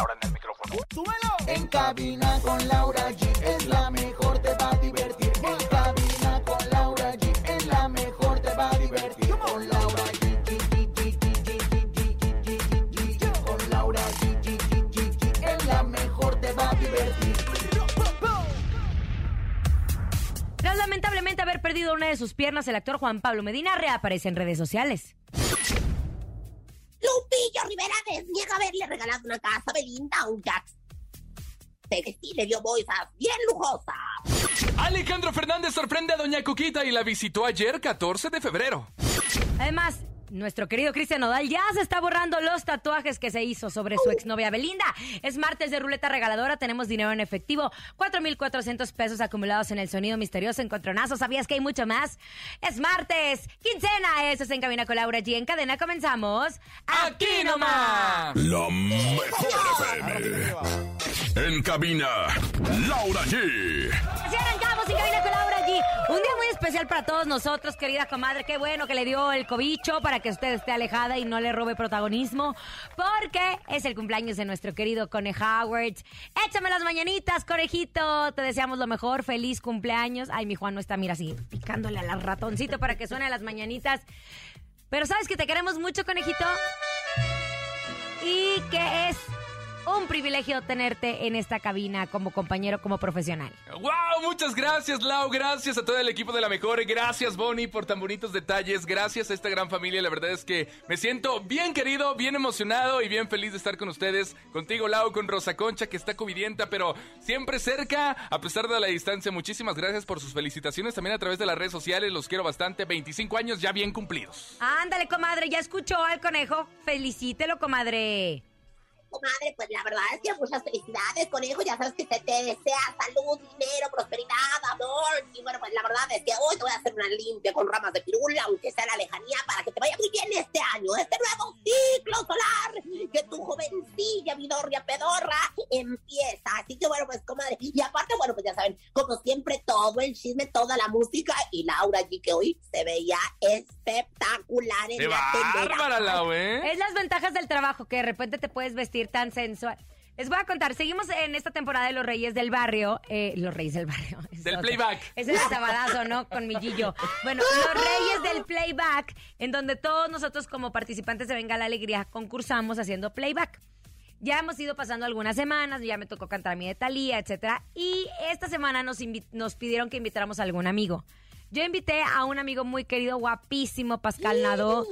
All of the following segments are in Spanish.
Ahora en el micrófono. ¡Súbelo! En cabina con Laura G es la mejor, te va a divertir. En cabina con Laura G es la mejor, te va a divertir. Con Laura G. Con Laura G. Es la mejor, te va a divertir. Tras lamentablemente haber perdido una de sus piernas, el actor Juan Pablo Medina reaparece en redes sociales. Lupillo Rivera desniega haberle regalado una casa a Belinda a un Jax. Pero sí le dio bolsas bien lujosas. Alejandro Fernández sorprende a Doña Cuquita y la visitó ayer 14 de febrero. Además, nuestro querido Cristian Nodal ya se está borrando los tatuajes que se hizo sobre su exnovia Belinda. Es martes de ruleta regaladora, tenemos dinero en efectivo, 4,400 pesos acumulados en el sonido misterioso Encontronazo. ¿Sabías que hay mucho más? Es martes, quincena, eso es en Cabina con Laura G. En cadena comenzamos. ¡Aquí nomás! La mejor FM. En cabina, Laura G. Un día muy especial para todos nosotros, querida comadre. Qué bueno que le dio el cobicho para que usted esté alejada y no le robe protagonismo, porque es el cumpleaños de nuestro querido Cone Howard. Échame las mañanitas, conejito. Te deseamos lo mejor. Feliz cumpleaños. Ay, mi Juan no está, mira, así picándole al ratoncito para que suene las mañanitas. Pero sabes que te queremos mucho, conejito. Y que es un privilegio tenerte en esta cabina como compañero, como profesional. ¡Wow! Muchas gracias, Lau. Gracias a todo el equipo de la mejor. Gracias, Bonnie, por tan bonitos detalles. Gracias a esta gran familia. La verdad es que me siento bien querido, bien emocionado y bien feliz de estar con ustedes. Contigo, Lau, con Rosa Concha, que está covidienta, pero siempre cerca, a pesar de la distancia. Muchísimas gracias por sus felicitaciones también a través de las redes sociales. Los quiero bastante. 25 años ya bien cumplidos. Ándale, comadre, ya escuchó al conejo. Felicítelo, comadre. Comadre, pues la verdad es que muchas felicidades, conejo. Ya sabes que se te desea salud, dinero, prosperidad, amor. Y bueno, pues la verdad es que hoy te voy a hacer una limpia con ramas de pirula, aunque sea la lejanía, para que te vaya muy bien este año, este nuevo ciclo solar. Que tu jovencilla, vidorria, pedorra, empieza. Así que bueno, pues comadre. Y aparte, bueno, pues ya saben, como siempre, todo el chisme, toda la música. Y Laura allí que hoy se veía espectacular en ¡Qué la tendera. bárbara, Lau, eh! Es las ventajas del trabajo, que de repente te puedes vestir tan sensual. Les voy a contar, seguimos en esta temporada de Los Reyes del Barrio. eh, los Reyes del Barrio. es Del otro. playback. Ese es el sabadazo, ¿no? Con mi Gillo. Bueno, Los Reyes del Playback, en donde todos nosotros como participantes de Venga la Alegría concursamos haciendo playback. Ya hemos ido pasando algunas semanas, ya me tocó cantar a mi de Talía, etcétera. Y esta semana nos, nos pidieron que invitáramos a algún amigo. Yo invité a un amigo muy querido, guapísimo, Pascal Nadó,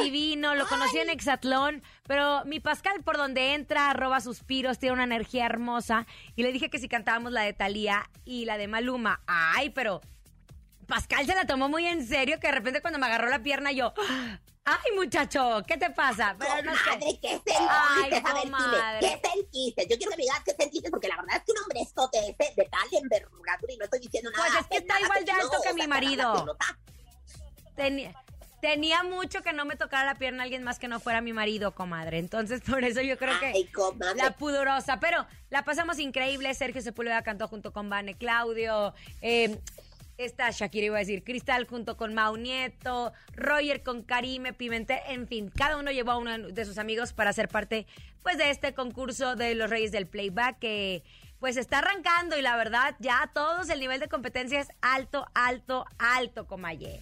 divino, lo conocí en Exatlón, pero mi Pascal por donde entra, roba suspiros, tiene una energía hermosa, y le dije que si cantábamos la de Talía y la de Maluma, ay, pero Pascal se la tomó muy en serio, que de repente cuando me agarró la pierna yo, ay muchacho, ¿qué te pasa? Pero no. Comadre, ¿qué Ay, sentiste? A ver, dime, ¿qué sentiste? Yo quiero que me digas qué sentiste, porque la verdad es que un hombre estote ese de tal envergadura, y no estoy diciendo nada. Pues es que está igual de alto que mi marido. Tenía, tenía mucho que no me tocara la pierna alguien más que no fuera mi marido, comadre. Entonces, por eso yo creo que Ay, comadre. la pudorosa. Pero la pasamos increíble. Sergio Sepúlveda cantó junto con Vane Claudio. Eh, Está Shakira, iba a decir, Cristal junto con Mau Nieto, Roger con Karime Pimentel, en fin, cada uno llevó a uno de sus amigos para ser parte pues de este concurso de los Reyes del Playback que pues está arrancando y la verdad ya todos el nivel de competencia es alto, alto, alto, Comaye.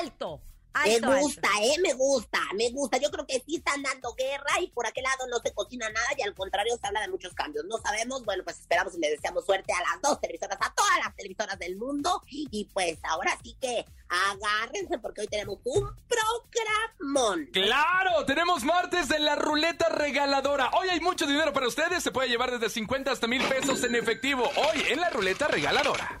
Alto, Me alto. gusta, eh, me gusta, me gusta. Yo creo que sí están dando guerra y por aquel lado no se cocina nada y al contrario se habla de muchos cambios. No sabemos, bueno, pues esperamos y le deseamos suerte a las dos televisoras, a todas las televisoras del mundo. Y pues ahora sí que agárrense porque hoy tenemos un programón. ¡Claro! Tenemos martes de la ruleta regaladora. Hoy hay mucho dinero para ustedes. Se puede llevar desde 50 hasta mil pesos en efectivo. Hoy en la ruleta regaladora.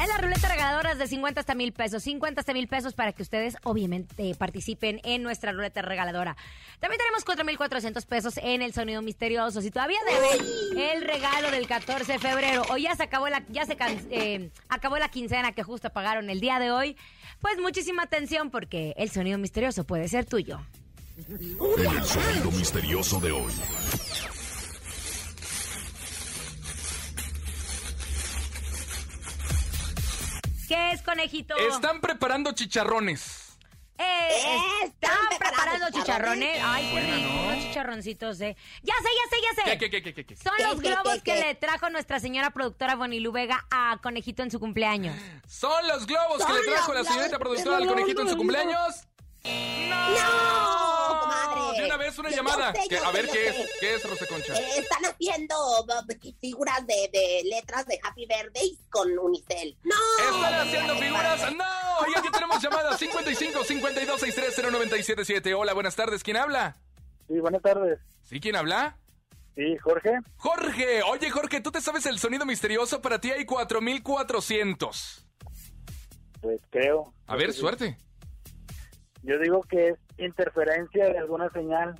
En la ruleta regaladoras de 50 hasta mil pesos. 50 hasta mil pesos para que ustedes, obviamente, participen en nuestra ruleta regaladora. También tenemos 4,400 pesos en el sonido misterioso. Si todavía deben el regalo del 14 de febrero o ya se acabó la, ya se can- eh, acabó la quincena que justo pagaron el día de hoy, pues muchísima atención porque el sonido misterioso puede ser tuyo. En el sonido misterioso de hoy. ¿Qué es, conejito? Están preparando chicharrones. Eh, Están ¿Están preparando chicharrones? chicharrones. Ay, qué rico, unos chicharroncitos, ¿eh? Ya sé, ya sé, ya sé. ¿Qué, qué, qué, qué, qué? Son ¿Qué, los globos que le trajo nuestra señora productora Bonilú Vega a Conejito en su cumpleaños. Son los globos que le trajo la señorita productora al conejito en su cumpleaños. ¡No, comadre! De una vez una Yo llamada. sé, Que- a ver qué sé. es, qué es Rosa Concha. Eh, están haciendo uh, figuras de, de letras de Happy Birthday con Unicel. ¡No! ¿Están haciendo figuras? ¡No! Y aquí tenemos llamada 55 52 63 0977. Hola, buenas tardes. ¿Quién habla? Sí, buenas tardes. ¿Sí? ¿Quién habla? Sí, Jorge. Jorge. Oye, Jorge, ¿tú te sabes el sonido misterioso? Para ti hay 4400. Pues creo. A ver, suerte. Yo digo que es interferencia de alguna señal.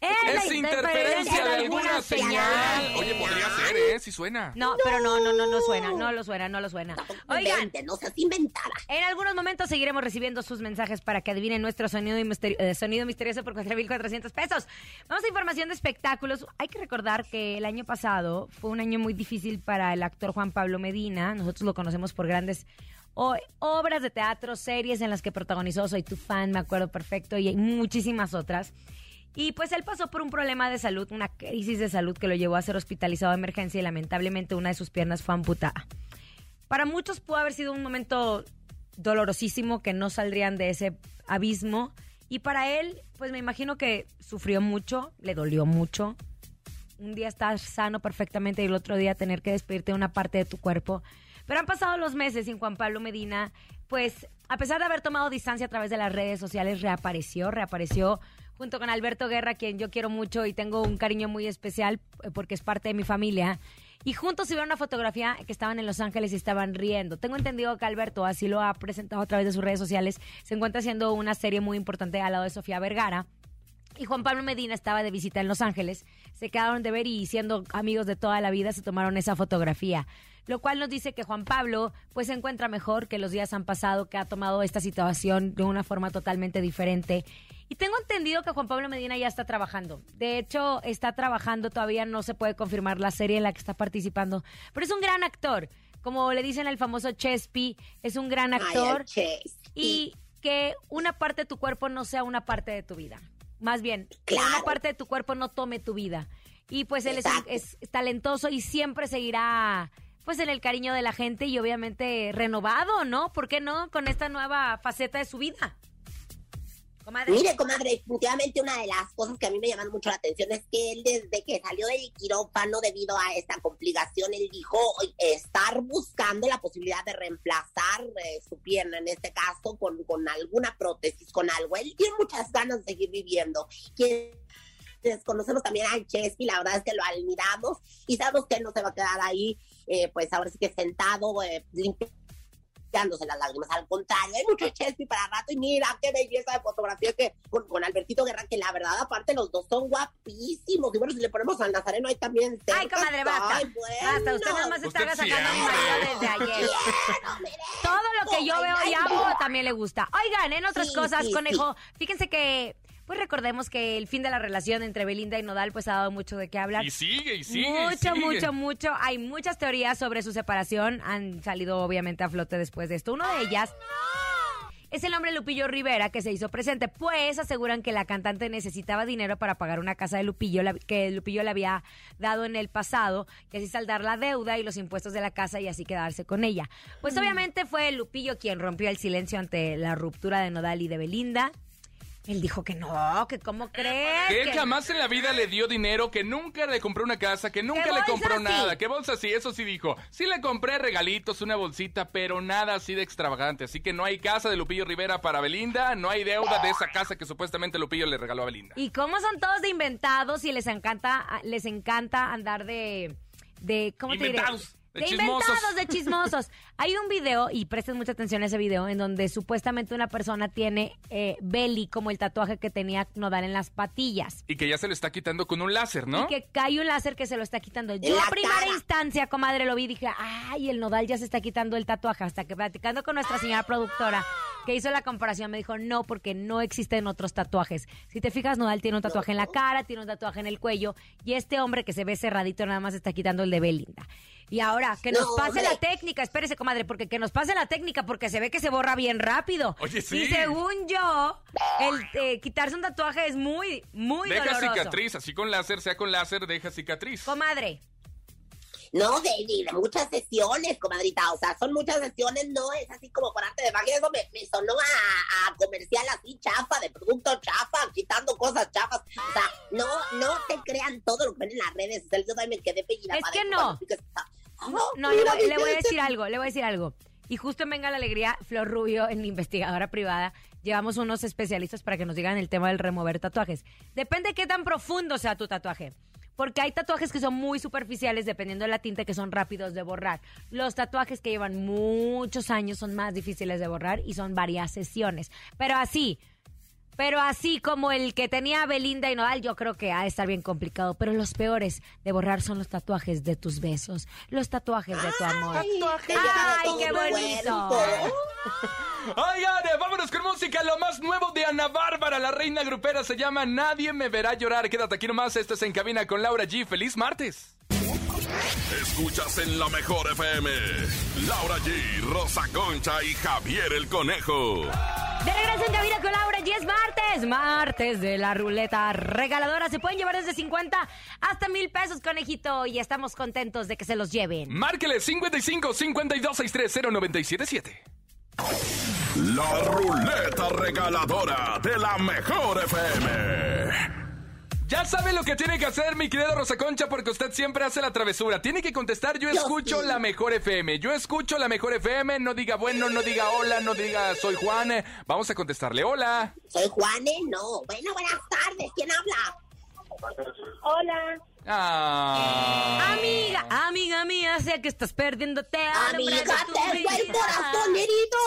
la Es interferencia de alguna señal. Oye, podría ser, ¿eh? Si suena. No, pero no, no, no, no suena, no lo suena, no lo suena. Oigan, Invente, no seas inventada. en algunos momentos seguiremos recibiendo sus mensajes para que adivinen nuestro sonido, y misteri- eh, sonido misterioso por 4.400 pesos. Vamos a información de espectáculos. Hay que recordar que el año pasado fue un año muy difícil para el actor Juan Pablo Medina. Nosotros lo conocemos por grandes o- obras de teatro, series en las que protagonizó Soy tu fan, me acuerdo perfecto, y hay muchísimas otras. Y pues él pasó por un problema de salud, una crisis de salud que lo llevó a ser hospitalizado de emergencia y lamentablemente una de sus piernas fue amputada. Para muchos pudo haber sido un momento dolorosísimo que no saldrían de ese abismo. Y para él, pues me imagino que sufrió mucho, le dolió mucho. Un día estar sano perfectamente y el otro día tener que despedirte de una parte de tu cuerpo. Pero han pasado los meses y Juan Pablo Medina, pues a pesar de haber tomado distancia a través de las redes sociales, reapareció, reapareció junto con Alberto Guerra, quien yo quiero mucho y tengo un cariño muy especial eh, porque es parte de mi familia. Y juntos subieron una fotografía que estaban en Los Ángeles y estaban riendo. Tengo entendido que Alberto, así lo ha presentado a través de sus redes sociales, se encuentra haciendo una serie muy importante al lado de Sofía Vergara. Y Juan Pablo Medina estaba de visita en Los Ángeles. Se quedaron de ver y siendo amigos de toda la vida se tomaron esa fotografía. Lo cual nos dice que Juan Pablo pues se encuentra mejor, que los días han pasado, que ha tomado esta situación de una forma totalmente diferente. Y tengo entendido que Juan Pablo Medina ya está trabajando. De hecho, está trabajando, todavía no se puede confirmar la serie en la que está participando. Pero es un gran actor. Como le dicen al famoso Chespi, es un gran actor y que una parte de tu cuerpo no sea una parte de tu vida. Más bien, que una parte de tu cuerpo no tome tu vida. Y pues él es talentoso y siempre seguirá pues en el cariño de la gente y obviamente renovado, ¿no? ¿Por qué no? Con esta nueva faceta de su vida. Comadre. Mire, comadre, definitivamente una de las cosas que a mí me llaman mucho la atención es que él desde que salió del quirófano debido a esta complicación, él dijo estar buscando la posibilidad de reemplazar eh, su pierna, en este caso, con, con alguna prótesis, con algo. Él tiene muchas ganas de seguir viviendo. Quienes conocemos también al Chesky, la verdad es que lo admiramos y sabemos que no se va a quedar ahí, eh, pues ahora sí que sentado, eh, limpiándose las lágrimas. Al contrario, hay mucho Chesky para rato y mira qué belleza de fotografía que con, con Albertito Guerra, que la verdad, aparte, los dos son guapísimos. Y bueno, si le ponemos al Nazareno ahí también. Ay, cerca, comadre, basta. ay, bueno. Basta, usted nada más está sacando marido desde ayer. Todo lo que yo veo y amo también le gusta. Oigan, en otras Sí, cosas, sí, conejo, fíjense que, pues recordemos que el fin de la relación entre Belinda y Nodal, pues ha dado mucho de qué hablar. Y sigue, y sigue. y Mucho, sigue. mucho, mucho. Hay muchas teorías sobre su separación. Han salido obviamente a flote después de esto. Una de ellas es el hombre Lupillo Rivera que se hizo presente, pues aseguran que la cantante necesitaba dinero para pagar una casa de Lupillo la- que Lupillo le había dado en el pasado, y así saldar la deuda y los impuestos de la casa y así quedarse con ella. Pues obviamente fue Lupillo quien rompió el silencio ante la ruptura de Nodal y de Belinda. Él dijo que no, que cómo crees. Que él jamás en la vida le dio dinero, que nunca le compró una casa, que nunca ¿Qué le compró sí? nada. ¿Qué bolsa sí? Eso sí dijo. Sí le compré regalitos, una bolsita, pero nada así de extravagante. Así que no hay casa de Lupillo Rivera para Belinda, no hay deuda de esa casa que supuestamente Lupillo le regaló a Belinda. ¿Y cómo son todos de inventados y les encanta, les encanta andar de, de ¿cómo te diré? De De chismosos. inventados, de chismosos. Hay un video, y presten mucha atención a ese video, en donde supuestamente una persona tiene eh, Belly como el tatuaje que tenía Nodal en las patillas. Y que ya se lo está quitando con un láser, ¿no? Y que cae un láser que se lo está quitando. Yo a primera cara. instancia, comadre, lo vi y dije, ay, el nodal ya se está quitando el tatuaje. Hasta que platicando con nuestra señora productora que hizo la comparación, me dijo, no, porque no existen otros tatuajes. Si te fijas, Nodal tiene un tatuaje en la cara, tiene un tatuaje en el cuello, y este hombre que se ve cerradito nada más está quitando el de Belinda. Y ahora, que nos No, pase la técnica, espérese, comadre, porque que nos pase la técnica, porque se ve que se borra bien rápido. Oye, sí. Y según yo, el eh, quitarse un tatuaje es muy, muy Deja doloroso. cicatriz, así con láser, sea con láser, deja cicatriz. Comadre, No, de, de- de muchas sesiones, comadrita. O sea, son muchas sesiones, no es así como por arte de magia. Eso me, me sonó a, a comercial así chafa, de producto chafa, quitando cosas chafas. O sea, no, no te crean todo lo que ven en las redes. O sea, yo también me quedé pellida. Es que no. No, le voy, le voy a decir algo, le voy a decir algo. Y justo en Venga la Alegría, Flor Rubio, en investigadora privada, llevamos unos especialistas para que nos digan el tema del remover tatuajes. Depende qué tan profundo sea tu tatuaje. Porque hay tatuajes que son muy superficiales dependiendo de la tinta que son rápidos de borrar. Los tatuajes que llevan muchos años son más difíciles de borrar y son varias sesiones. Pero así, pero así como el que tenía Belinda y Nodal, yo creo que ha de estar bien complicado. Pero los peores de borrar son los tatuajes de tus besos, los tatuajes de tu amor. Ay, ¡Ay, qué bonito! cuerpo. Oigan, vámonos con música. Lo más nuevo de Ana Bárbara, la reina grupera, se llama Nadie me verá llorar. Quédate aquí nomás. Esto es En Cabina con Laura G. ¡Feliz martes! Escuchas en la mejor FM. Laura G, Rosa Concha y Javier el Conejo. De regreso en cabina con Laura y es martes, martes de la ruleta regaladora. Se pueden llevar desde 50 hasta mil pesos, conejito, y estamos contentos de que se los lleven. Márquele 55 52 630 977. La ruleta regaladora de la mejor FM. Ya sabe lo que tiene que hacer, mi querida Rosa Concha, porque usted siempre hace la travesura. Tiene que contestar, yo Yo escucho sí. la mejor FM. Yo escucho la mejor FM. No diga bueno, no diga hola, no diga soy Juan. Eh, Vamos a contestarle hola. Soy Juane, no. Bueno, buenas tardes. ¿Quién habla? Hola. Ah. Amiga, amiga mía, sé que estás perdiéndote. Amiga, te fue el corazón herido.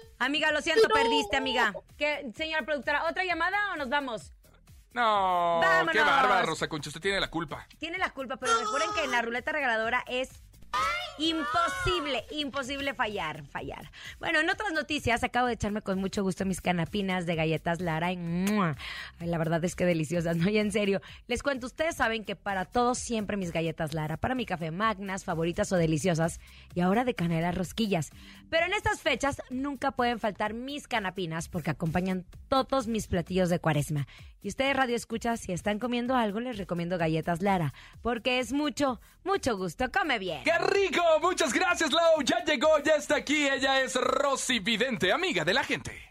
Amiga, lo siento, perdiste, amiga. ¿Qué, señora productora, otra llamada o nos vamos? No, Vámonos. qué bárbara, Rosa Concha. Usted tiene la culpa. Tiene la culpa, pero recuerden que en la ruleta regaladora es imposible, imposible fallar, fallar. Bueno, en otras noticias, acabo de echarme con mucho gusto mis canapinas de galletas Lara y la verdad es que deliciosas, ¿no? Y en serio, les cuento, ustedes saben que para todos siempre mis galletas Lara, para mi café magnas, favoritas o deliciosas, y ahora de canela rosquillas. Pero en estas fechas nunca pueden faltar mis canapinas porque acompañan todos mis platillos de cuaresma. Y ustedes, Radio Escucha, si están comiendo algo, les recomiendo galletas Lara, porque es mucho, mucho gusto. Come bien. ¡Qué rico! Muchas gracias, Lau. Ya llegó, ya está aquí. Ella es Rosy Vidente, amiga de la gente.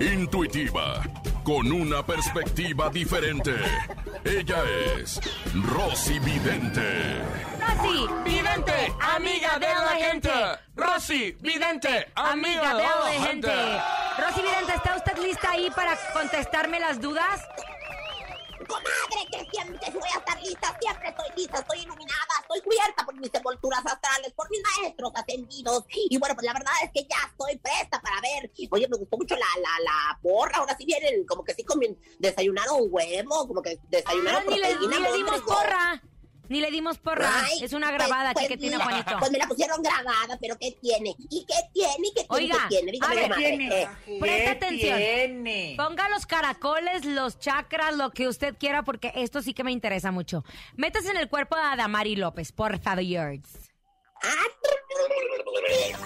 Intuitiva, con una perspectiva diferente. Ella es Rosy Vidente. Rosy, vidente, amiga de la gente. Rosy Vidente, amiga de la gente. Rosy Vidente, ¿está usted lista ahí para contestarme las dudas? Comadre, que siempre voy a estar lista, siempre estoy lista, estoy iluminada, estoy cubierta por mis envolturas astrales, por mis maestros ascendidos. Y bueno, pues la verdad es que ya estoy presta para ver. Oye, me gustó mucho la, la, la porra, ahora sí vienen, como que sí comen, desayunaron huevo, como que desayunaron Ah, ni proteína. ni le no, dimos hombre, no. porra. Ni le dimos porra. Ay, es una pues- grabada aquí pues que tiene Juanito. Pues me la pusieron grabada, pero ¿qué tiene? ¿Y qué tiene? ¿Y qué tiene? Oiga, ¿Qué tiene? Dígame, a ver, comadre, tiene? ¿qué? Presta ¿Qué atención. tiene? Ponga los caracoles, los chakras, lo que usted quiera, porque esto sí que me interesa mucho. Métase en el cuerpo de Adamari López, por favor.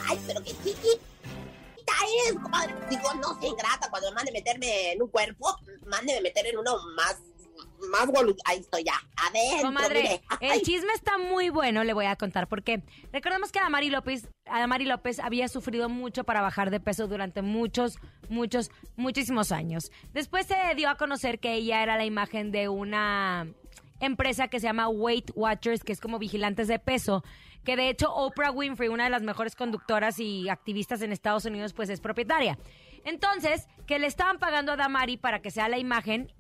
Ay, pero qué chiquita es, comadre. Digo, no sé, ingrata. Cuando me mande meterme en un cuerpo, mándeme meter en uno más, más volu- Ahí estoy ya. Adentro, Comadre, el chisme está muy bueno, le voy a contar por qué. Recordemos que Adamari López, Adamari López había sufrido mucho para bajar de peso durante muchos, muchos, muchísimos años. Después se dio a conocer que ella era la imagen de una empresa que se llama Weight Watchers, que es como vigilantes de peso, que de hecho Oprah Winfrey, una de las mejores conductoras y activistas en Estados Unidos, pues es propietaria. Entonces, que le estaban pagando a Damari para que sea la imagen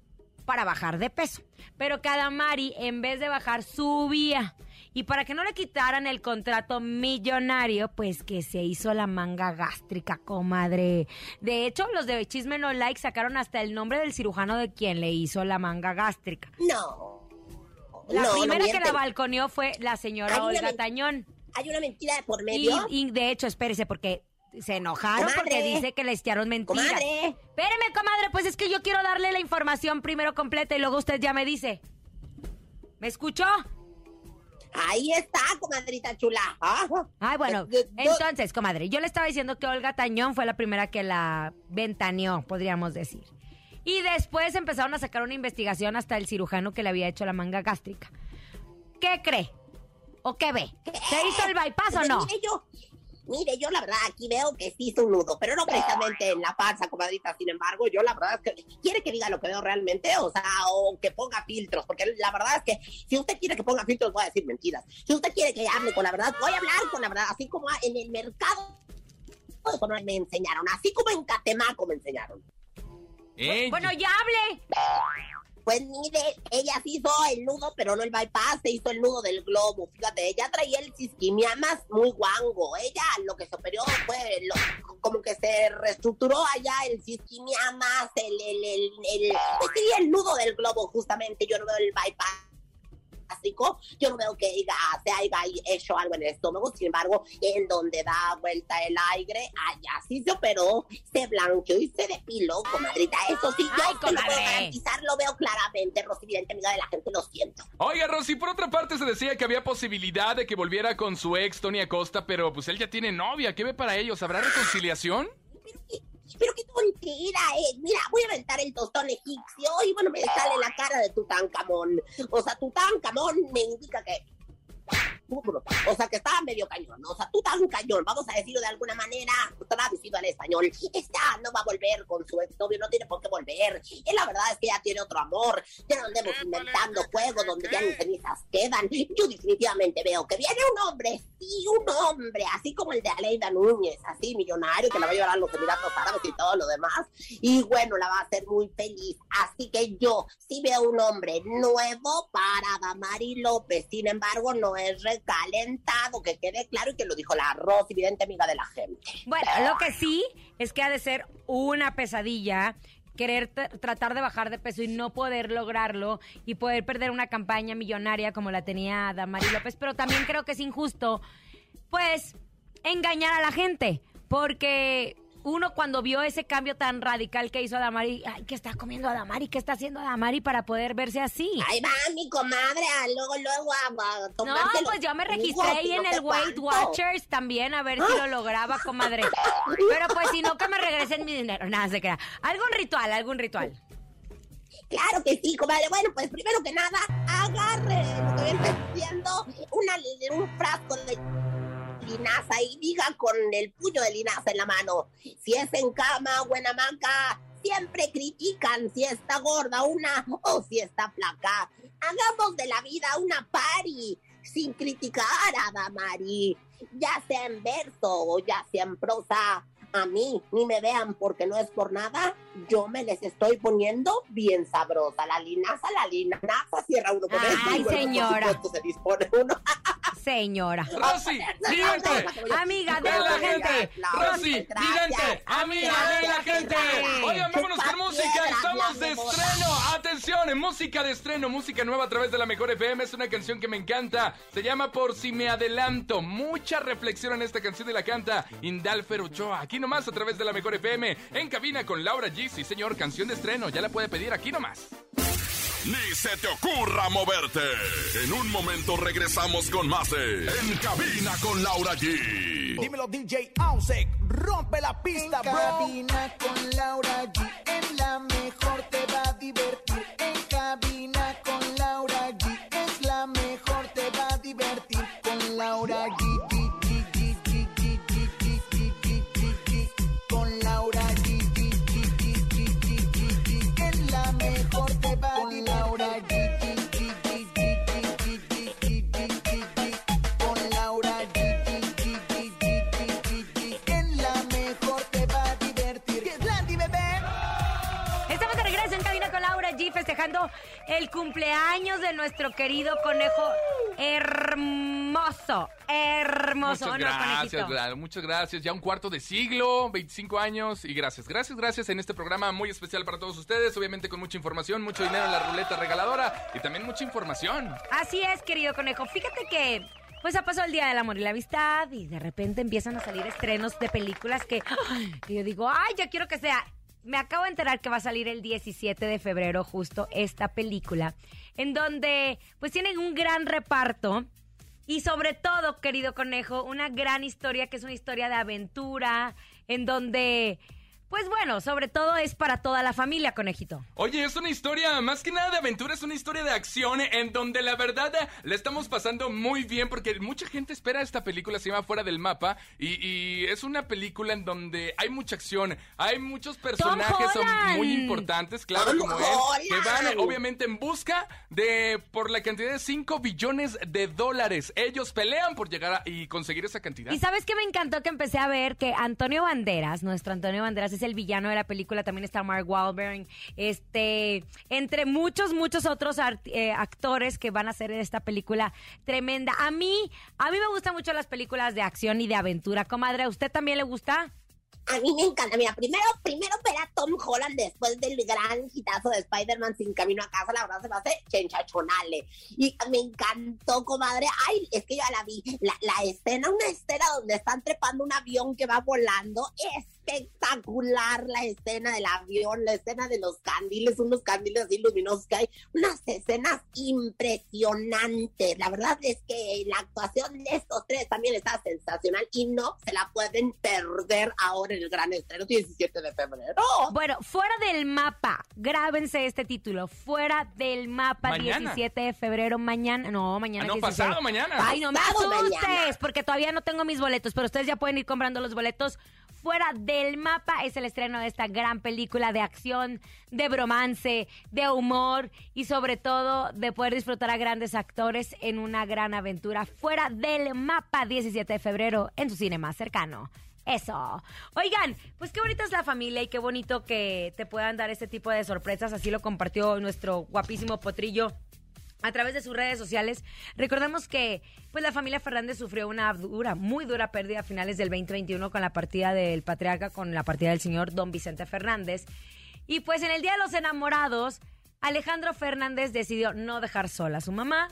para bajar de peso. Pero que Adamari, en vez de bajar, subía. Y para que no le quitaran el contrato millonario, pues que se hizo la manga gástrica, comadre. De hecho, los de Chisme No Like sacaron hasta el nombre del cirujano de quien le hizo la manga gástrica. No. La no, no primera que la balconeó fue la señora Olga Tañón. Hay una mentira de por Y, medio. y de hecho, espérese, porque se enojaron Comadre. porque dice que le echaron mentiras. Comadre. Espéreme, comadre, pues es que yo quiero darle la información primero completa y luego usted ya me dice. ¿Me escuchó? Ahí está, comadrita chula. Ah, Ay, bueno, eh, entonces, comadre, yo le estaba diciendo que Olga Tañón fue la primera que la ventaneó, podríamos decir. Y después empezaron a sacar una investigación hasta el cirujano que le había hecho la manga gástrica. ¿Qué cree? ¿O qué ve? ¿Se hizo el bypass o Pues no? Yo, mire, yo la verdad aquí veo que sí hizo un nudo, pero no precisamente en la panza, comadrita. Sin embargo, yo la verdad es que quiere que diga lo que veo realmente, o sea, o que ponga filtros, porque la verdad es que si usted quiere que ponga filtros, voy a decir mentiras. Si usted quiere que hable con la verdad, voy a hablar con la verdad, así como en el mercado. me enseñaron, así como en Catemaco me enseñaron. Ey, Bueno, ya hable. Pues mire, ella sí hizo el nudo, pero no el bypass, se hizo el nudo del globo. Fíjate, ella traía el cisquimiamas muy guango. Ella lo que se operó fue lo- como que se reestructuró allá el cisquimiamas, el, el, el, el, pues el nudo del globo, justamente. Yo no veo el bypass. Básico, Yo no veo que ella se haya hecho algo en el estómago, sin embargo, en donde da vuelta el aire, allá sí se operó, se blanqueó y se depiló, comadrita. Eso sí, yo Ay, te lo puedo garantizar, lo veo claramente, Rosy Vidente, amiga de la gente, lo siento. Oiga, Rosy, por otra parte se decía que había posibilidad de que volviera con su ex, Tony Acosta, pero pues él ya tiene novia. ¿Qué ve para ellos? ¿Habrá reconciliación? Pero pero qué tontera, eh. Mira, voy a aventar el tostón egipcio y bueno, me sale la cara de Tutankamón. O sea, Tutankamón me indica que... O sea, que estaba medio cañón. O sea, tú tan cañón, vamos a decirlo de alguna manera, traducido al español. Esta no va a volver con su exnovio, no tiene por qué volver. Y la verdad es que ya tiene otro amor. Ya no andemos inventando juegos donde ya ni cenizas quedan. Yo definitivamente veo que viene un hombre, sí, un hombre, así como el de Aleida Núñez, así millonario, que la va a llevar a los Emiratos Árabes y todo lo demás. Y bueno, la va a hacer muy feliz. Así que yo sí veo un hombre nuevo para Damari López. Sin embargo, no es recalentado, que quede claro y que lo dijo la Rosy, evidente amiga de la gente. Bueno, lo que sí es que ha de ser una pesadilla querer tratar de bajar de peso y no poder lograrlo y poder perder una campaña millonaria como la tenía Damari López, pero también creo que es injusto, pues, engañar a la gente, porque uno cuando vio ese cambio tan radical que hizo Adamari, ay, ¿qué está comiendo Adamari? ¿Qué está haciendo Adamari para poder verse así? Ahí va mi comadre, a luego, luego a, a No, pues yo me registré ahí no en el Weight. Watchers también a ver si lo lograba, comadre. Pero pues si no, que me regresen mi dinero. Nada, se crea. Algún ritual, algún ritual. Claro que sí, comadre. Bueno, pues primero que nada, agarre lo que viene siendo una, un frasco de linaza y diga con el puño de linaza en la mano. Si es en cama o en hamaca, siempre critican si está gorda una o si está flaca. Hagamos de la vida una party sin criticar a Damari, ya sea en verso o ya sea en prosa. A mí, ni me vean porque no es por nada, yo me les estoy poniendo bien sabrosa. La linaza, la linaza, cierra uno con Ay, esto y, bueno, señora. Por supuesto, se dispone uno. Señora. Rosy, vidente. Amiga de la gente. Rosy, vidente. Amiga de la gente. Oigan, vámonos con música. Estamos de estreno. Atención, música de estreno, música nueva a través de la Mejor FM. Es una canción que me encanta. Se llama Por si me adelanto. Mucha reflexión en esta canción y la canta Indalfer Ochoa. Aquí nomás a través de la Mejor FM. En cabina con Laura G. Sí, señor, canción de estreno. Ya la puede pedir aquí nomás ni se te ocurra moverte. En un momento regresamos con más de En Cabina con Laura G. Dímelo DJ Ausek, rompe la pista, en. Cabina con Laura G, en la mejor te va a divertir. En Cabina con Laura G, es la mejor te va a divertir con Laura G. el cumpleaños de nuestro querido conejo hermoso. Hermoso, Muchas ¿o no, gracias? Gra- muchas gracias. Ya un cuarto de siglo, 25 años y gracias. Gracias, gracias en este programa muy especial para todos ustedes. Obviamente con mucha información, mucho dinero en la ruleta regaladora y también mucha información. Así es, querido conejo. Fíjate que pues ha pasado el Día del Amor y la Amistad y de repente empiezan a salir estrenos de películas que, que yo digo, ay, ya quiero que sea. Me acabo de enterar que va a salir el 17 de febrero justo esta película, en donde pues tienen un gran reparto. Y sobre todo, querido conejo, una gran historia que es una historia de aventura, en donde, pues bueno, sobre todo es para toda la familia, conejito. Oye, es una historia, más que nada de aventura, es una historia de acción en donde la verdad la estamos pasando muy bien porque mucha gente espera esta película, se llama Fuera del Mapa y, y es una película en donde hay mucha acción, hay muchos personajes son Holland. muy importantes, claro, Tom como él, que van Holland. obviamente en busca de, por la cantidad de 5 billones de dólares. Ellos pelean por llegar a- y conseguir esa cantidad. Y sabes que me encantó que empecé a ver que Antonio Banderas, nuestro Antonio Banderas, es el villano de la película. También está Mark Wahlberg, este, entre muchos, muchos otros eh, actores que van a hacer esta película tremenda. A mí, a mí me gustan mucho las películas de acción y de aventura. Comadre, ¿a usted también le gusta? A mí me encanta. Mira, primero, primero ver a Tom Holland después del gran hitazo de Spider-Man sin camino a casa, la verdad se me hace chenchachonale. Y me encantó, comadre. Ay, es que yo la vi. La, la escena, una escena donde están trepando un avión que va volando. Espectacular la escena del avión, la escena de los candiles, unos candiles así luminosos que hay. Unas escenas impresionantes. La verdad es que la actuación de estos tres también está sensacional y no se la pueden perder ahora en el gran estreno 17 de febrero. Bueno, fuera del mapa. Grábense este título. Fuera del mapa, Mañana. 17 de febrero, mañana. No, mañana. Ah, no, 16. pasado mañana. Ay, no me Pasado asustes, mañana. porque todavía no tengo mis boletos, pero ustedes ya pueden ir comprando los boletos. Fuera del mapa es el estreno de esta gran película de acción, de bromance, de humor y sobre todo de poder disfrutar a grandes actores en una gran aventura. Fuera del mapa, 17 de febrero, en su cine más cercano. Eso. Oigan, pues qué bonita es la familia y qué bonito que te puedan dar este tipo de sorpresas. Así lo compartió nuestro guapísimo potrillo a través de sus redes sociales. Recordemos que pues la familia Fernández sufrió una dura, muy dura pérdida a finales del 2021 con la partida del patriarca, con la partida del señor Don Vicente Fernández. Y pues en el Día de los Enamorados, Alejandro Fernández decidió no dejar sola a su mamá,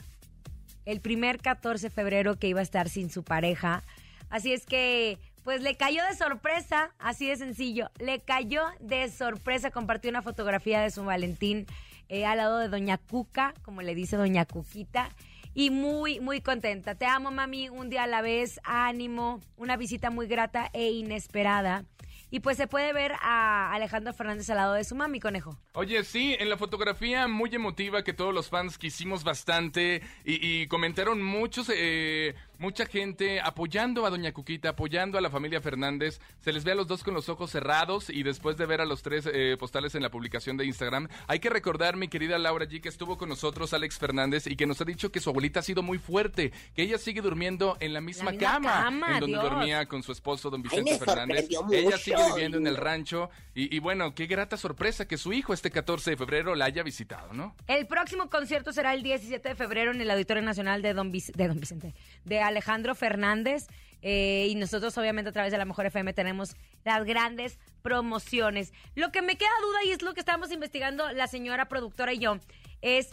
el primer 14 de febrero que iba a estar sin su pareja. Así es que, pues le cayó de sorpresa, así de sencillo, le cayó de sorpresa, compartió una fotografía de su Valentín eh, al lado de Doña Cuca, como le dice Doña Cuquita. Y muy, muy contenta. Te amo, mami, un día a la vez, ánimo, una visita muy grata e inesperada. Y pues se puede ver a Alejandro Fernández al lado de su mami, conejo. Oye, sí, en la fotografía muy emotiva que todos los fans quisimos bastante y, comentaron muchos, eh, mucha gente apoyando a Doña Cuquita, apoyando a la familia Fernández. Se les ve a los dos con los ojos cerrados y después de ver a los tres eh, postales en la publicación de Instagram, hay que recordar, mi querida Laura G, que estuvo con nosotros Alex Fernández y que nos ha dicho que su abuelita ha sido muy fuerte, que ella sigue durmiendo en la misma, misma cama, cama, en donde Dios. dormía con su esposo, don Vicente Fernández. Ella sigue viviendo en el rancho y, y bueno, qué grata sorpresa que su hijo este 14 de febrero la haya visitado, ¿no? El próximo concierto será el 17 de febrero en el Auditorio Nacional de Don, Vic- de Don Vicente, de Alejandro Fernández. eh, y nosotros, obviamente, a través de la Mejor FM tenemos las grandes promociones. Lo que me queda duda, y es lo que estábamos investigando la señora productora y yo, es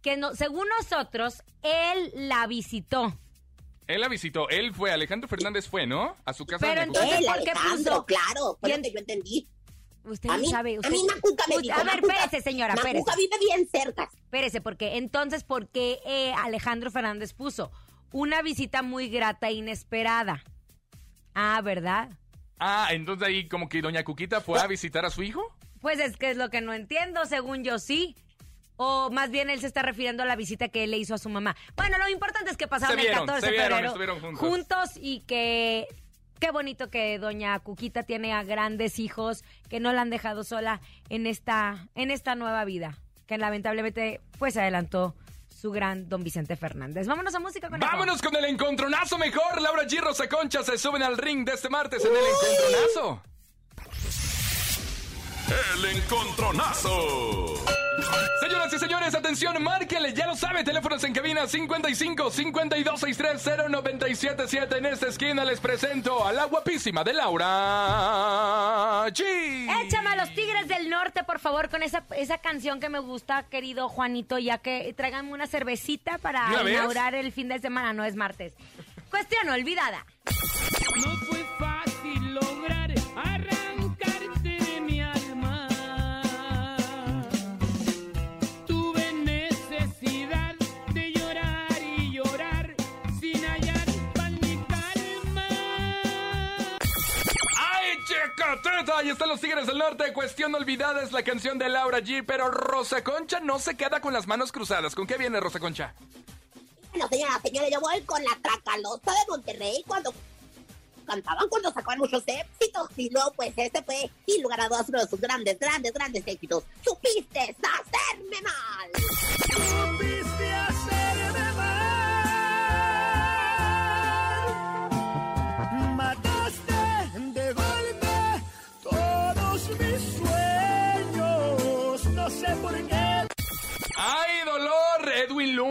que no, según nosotros, él la visitó. Él la visitó, él fue, Alejandro Fernández fue, ¿no? A su casa. Pero de entonces, Él, ¿por qué puso? claro, que yo entendí. Usted A no mí, sabe. a Usted, mí Macuca me Usted- dijo. a ver, Macuca- espérese, señora, espérese. Macuca vive bien cerca. Espérese, porque entonces, ¿por qué eh, Alejandro Fernández puso una visita muy grata e inesperada? Ah, ¿verdad? Ah, entonces ahí como que Doña Cuquita fue a visitar a su hijo. Pues es que es lo que no entiendo, según yo sí. O más bien él se está refiriendo a la visita que él le hizo a su mamá. Bueno, lo importante es que pasaron Se vieron, el 14 se de febrero estuvieron juntos. y que qué bonito que doña Cuquita tiene a grandes hijos que no la han dejado sola en esta en esta nueva vida, que lamentablemente pues adelantó su gran don Vicente Fernández. Vámonos a música con Vámonos con el encontronazo mejor. Laura G. Rosa Concha se suben al ring de este martes en el encontronazo. El encontronazo. Señoras y señores, atención, márquenle, ya lo sabe, teléfonos en cabina 55 52 630 977. En esta esquina les presento a la guapísima de Laura G. Échame a los Tigres del Norte, por favor, con esa, esa canción que me gusta, querido Juanito, ya que tráiganme una cervecita para inaugurar el fin de semana, no es martes. Cuestión olvidada. No fue Ahí están los Tigres del Norte. Cuestión olvidada es la canción de Laura G. Pero Rosa Concha no se queda con las manos cruzadas. ¿Con qué viene Rosa Concha? Bueno, señora, señores, yo voy con la Tracalosa de Monterrey cuando cantaban, cuando sacaban muchos éxitos. Y luego, pues, este fue, sin lugar a dudas, uno de sus grandes, grandes, grandes éxitos. ¡Supiste hacerme mal! Supiste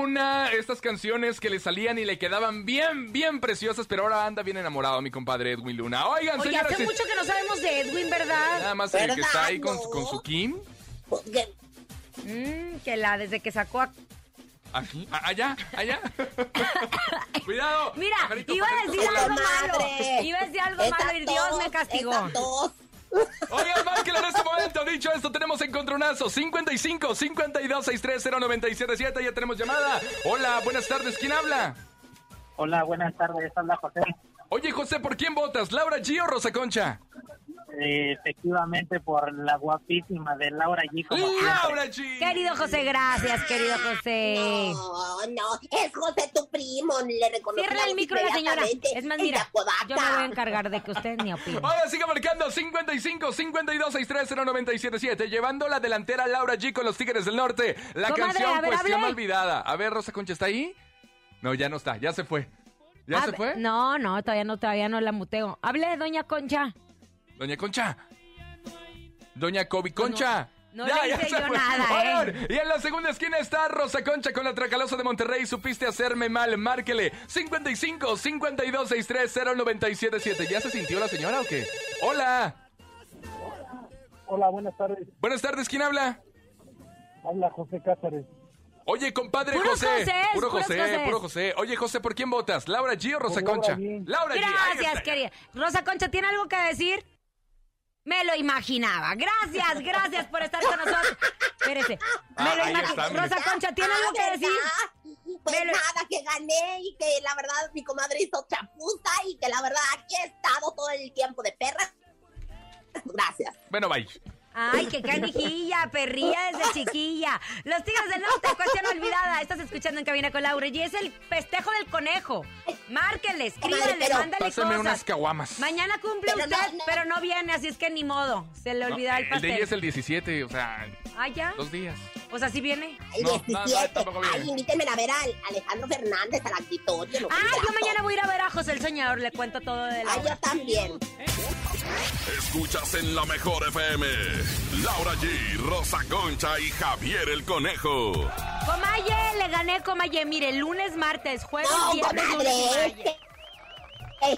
Luna, estas canciones que le salían y le quedaban bien, bien preciosas, pero ahora anda bien enamorado mi compadre Edwin Luna. Oigan, Oye, señoras, hace mucho que no sabemos de Edwin, ¿verdad? nada más el que ¿Verdad, está ahí con, no? con su Kim. Mm, que la, desde que sacó a... Aquí, a- allá, allá. Cuidado. Mira, pajarito, iba a pajarito, decir pajarito. algo malo. madre. Iba a decir algo malo y Dios tos, me castigó. esa tos. Oigan, márquenle en este momento. Dicho esto, tenemos encontronazo. 55 52 630 977. Ya tenemos llamada. Hola, buenas tardes. ¿Quién habla? Hola, buenas tardes. Habla José. Oye, José, ¿por quién votas? ¿Laura G o Rosa Concha? Eh, efectivamente, por la guapísima de Laura G. como siempre. ¡Laura G! Querido José, gracias, querido José. No, no, es José tu primo, le reconocí Cierra el micro a la señora. Es más, mira, yo me voy a encargar de que usted ni opine. Ahora siga marcando 55 52 630 977 llevando la delantera Laura G con los Tigres del Norte. La Comadre, canción ver, Cuestión hable. Olvidada. A ver, Rosa Concha, ¿está ahí? No, ya no está, ya se fue. ¿Ya se fue? No, no, todavía no, todavía no la muteo. Hable, doña Concha. Doña Concha. Doña Kobe Concha. no le hice yo fue. nada, ¿eh? Y en la segunda esquina está Rosa Concha con la Tracalosa de Monterrey. Supiste hacerme mal. Márquele 55 52 630 977. ¿Ya se sintió la señora o qué? Hola. Hola, buenas tardes. Buenas tardes, ¿quién habla? Habla José Cáceres. Oye, compadre José. Josés, puro José, puro José. Oye, José, ¿por quién votas? ¿Laura G o Rosa Por Laura Concha? G. Laura G. Gracias, querida. Rosa Concha, ¿tiene algo que decir? Me lo imaginaba. Gracias, gracias por estar con nosotros. Espérese. Me Ah, lo ahí imagi- está, mire. Rosa Concha, ¿tiene Ah, algo que ¿verdad? decir? Pues lo- nada, que gané y que la verdad mi comadre hizo chapuza y que la verdad aquí he estado todo el tiempo de perra. Gracias. Bueno, bye. Ay, qué canijilla, perrilla desde chiquilla. Los Tigres del Norte, cuestión olvidada. Estás escuchando en Cabina con Laura y es el festejo del conejo. Márquenle, escríbanle, mándale Pásame cosas. unas caguamas. Mañana cumple Pero usted, no, no. pero no viene, así es que ni modo. Se le No, olvida el el pastel. de ella es el 17, o sea, Ah, ya. dos días. Pues así viene. Ay, No, no, no, 17. tampoco viene. Ay, invítenme a ver al Alejandro Fernández al auditorio. no Ah, yo mañana voy a ir a ver a José el Soñador, le cuento todo de la Ay, yo también. Escuchas en la mejor FM. Laura G, Rosa Concha y Javier el Conejo. Comaye, le gané, Comaye. Mire, lunes, martes, jueves, No, viernes, lunes, eh,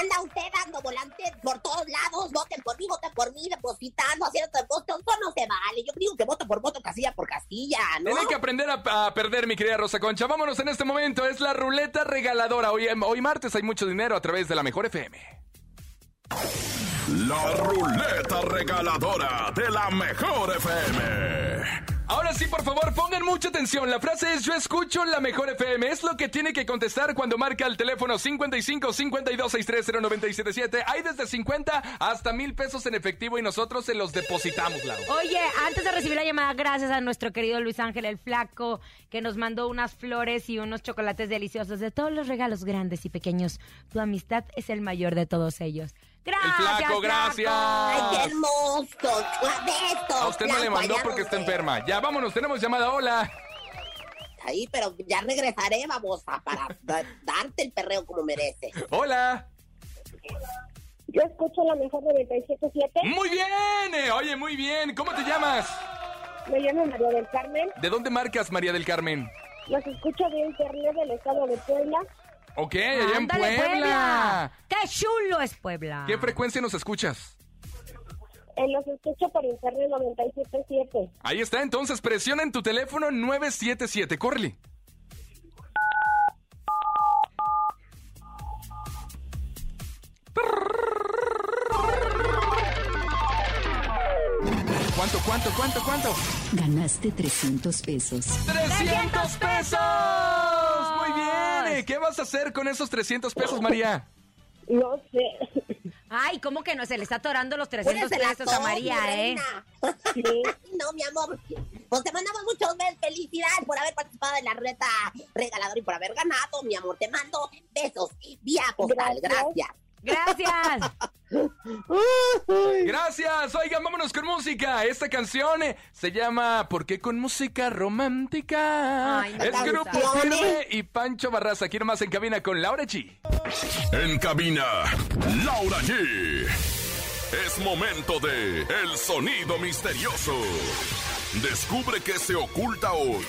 anda usted dando volantes por todos lados. Voten por mí, voten por mí, depositando, haciendo votos. Eso no se vale. Yo digo que voto por voto, casilla por casilla, ¿no? Tiene que aprender a, a perder, mi querida Rosa Concha. Vámonos en este momento. Es la ruleta regaladora. Hoy, hoy martes hay mucho dinero a través de la mejor FM. La ruleta regaladora de la mejor FM. Ahora sí, por favor, pongan mucha atención. La frase es yo escucho la mejor FM. Es lo que tiene que contestar cuando marca el teléfono 55 52 630 977. Hay desde 50 hasta mil pesos en efectivo y nosotros se los depositamos, Lau. Oye, antes de recibir la llamada, gracias a nuestro querido Luis Ángel el Flaco, que nos mandó unas flores y unos chocolates deliciosos de todos los regalos grandes y pequeños. Tu amistad es el mayor de todos ellos. Gracias. Flaco, gracias. Ay, qué hermoso. Besos, A usted no le mandó porque está enferma. Ya, vámonos, tenemos llamada. Hola. Ahí, pero ya regresaré, babosa, para da- darte el perreo como mereces. Hola. Yo escucho la mejor 97.7. Muy bien. eh, Oye, muy bien. ¿Cómo te llamas? Me llamo María del Carmen. ¿De dónde marcas, María del Carmen? Los escucho de internet del estado de Puebla. Ok, allá en Ándale, Puebla. ¡Qué chulo es Puebla! ¿Qué frecuencia nos escuchas? Eh, los escucho por internet 97.7. Ahí está, entonces presiona en tu teléfono 977. Córrele. ¿Cuánto, cuánto, cuánto, cuánto? Ganaste 300 pesos. 300 pesos. ¿Qué vas a hacer con esos 300 pesos, María? No sé. Ay, ¿cómo que no? Se le está atorando los 300 Púresela pesos a María, ¿eh? reina. no, mi amor. Pues te mandamos muchos besos. Felicidades por haber participado en la reta regaladora y por haber ganado, mi amor. Te mando besos vía postal. Gracias. Gracias. Gracias. Oigan, vámonos con música. Esta canción eh, se llama ¿Por qué con música romántica? Ay, es Grupo. Firme y Pancho Barraza. Aquí nomás en cabina con Laura G. En cabina, Laura G. Es momento de El Sonido Misterioso. Descubre qué se oculta hoy.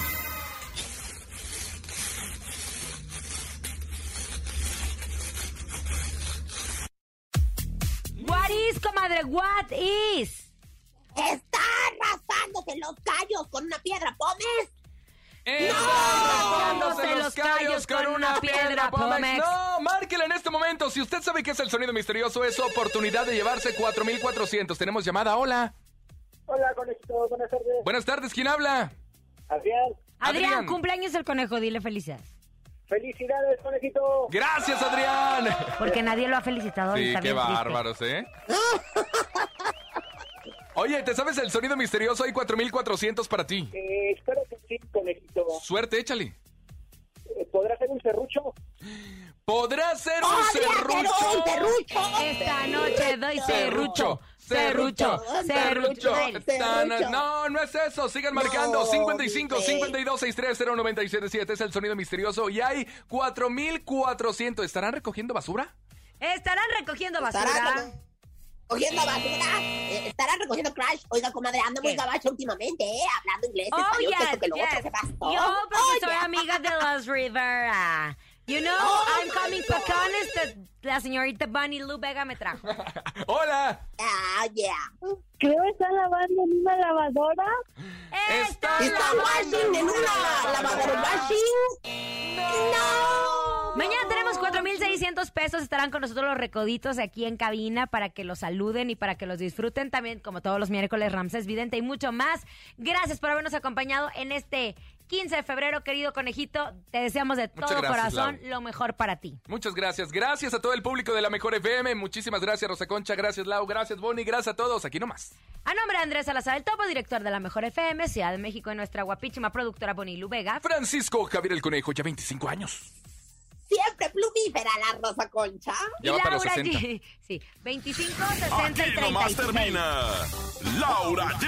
What is, comadre? What is? Está arrasándose los callos con una piedra. ¿Pomes? Arrasándose los callos con una piedra, Pomex. No, márquela en este momento. Si usted sabe qué es el sonido misterioso, es su oportunidad de llevarse 4400. Tenemos llamada. Hola. Hola, conejito, buenas tardes. Buenas tardes. ¿Quién habla? Adrián, Adrián, Adrián. cumpleaños el conejo, dile felicidades. Felicidades, conejito. Gracias, Adrián. Porque nadie lo ha felicitado. Sí, qué triste. bárbaros, ¿eh? Oye, ¿te sabes el sonido misterioso? Hay 4400 para ti. Eh, espero que sí, conejito. Suerte, échale. Eh, ¿Podrá ser un serrucho? ¿Podrá ser un ¡Podría ser serrucho? un serrucho! Esta noche doy serrucho. Serrucho, serrucho. No, no es eso. Sigan marcando. No, 55 hombre. 52 630 977 es el sonido misterioso. Y hay 4400. ¿Estarán recogiendo basura? Estarán recogiendo basura. Estarán cogiendo basura. eh, estarán recogiendo crash. Oiga, comadre, anda muy gabacho últimamente, ¿eh? Hablando inglés, Oh, español, que yes, esto, que lo otro, yes. que bastó. Yo, porque soy Oye. amiga de los Rivera. You know, Oh, I'm coming that la señorita Bunny Lou Vega me trajo. ¡Hola! Ah, yeah. Creo que está lavando en una lavadora. Está Está washing en una lavadora washing. No. Mañana tenemos 4,600 pesos. Estarán con nosotros los recoditos aquí en cabina para que los saluden y para que los disfruten. También, como todos los miércoles, Ramses Vidente y mucho más. Gracias por habernos acompañado en este 15 de febrero, querido conejito. Te deseamos de Muchas todo gracias, corazón Lau. lo mejor para ti. Muchas gracias. Gracias a todo el público de la Mejor FM. Muchísimas gracias, Rosa Concha. Gracias, Lau. Gracias, Bonnie. Gracias a todos. Aquí nomás. A nombre de Andrés Salazar, el topo director de la Mejor FM, Ciudad de México, y nuestra guapísima productora Bonnie Lu Vega. Francisco Javier el Conejo, ya 25 años. Siempre plumífera la Rosa Concha. Ya va para los 60. G. Sí, 25, 60 y Aquí nomás 36. termina Laura G,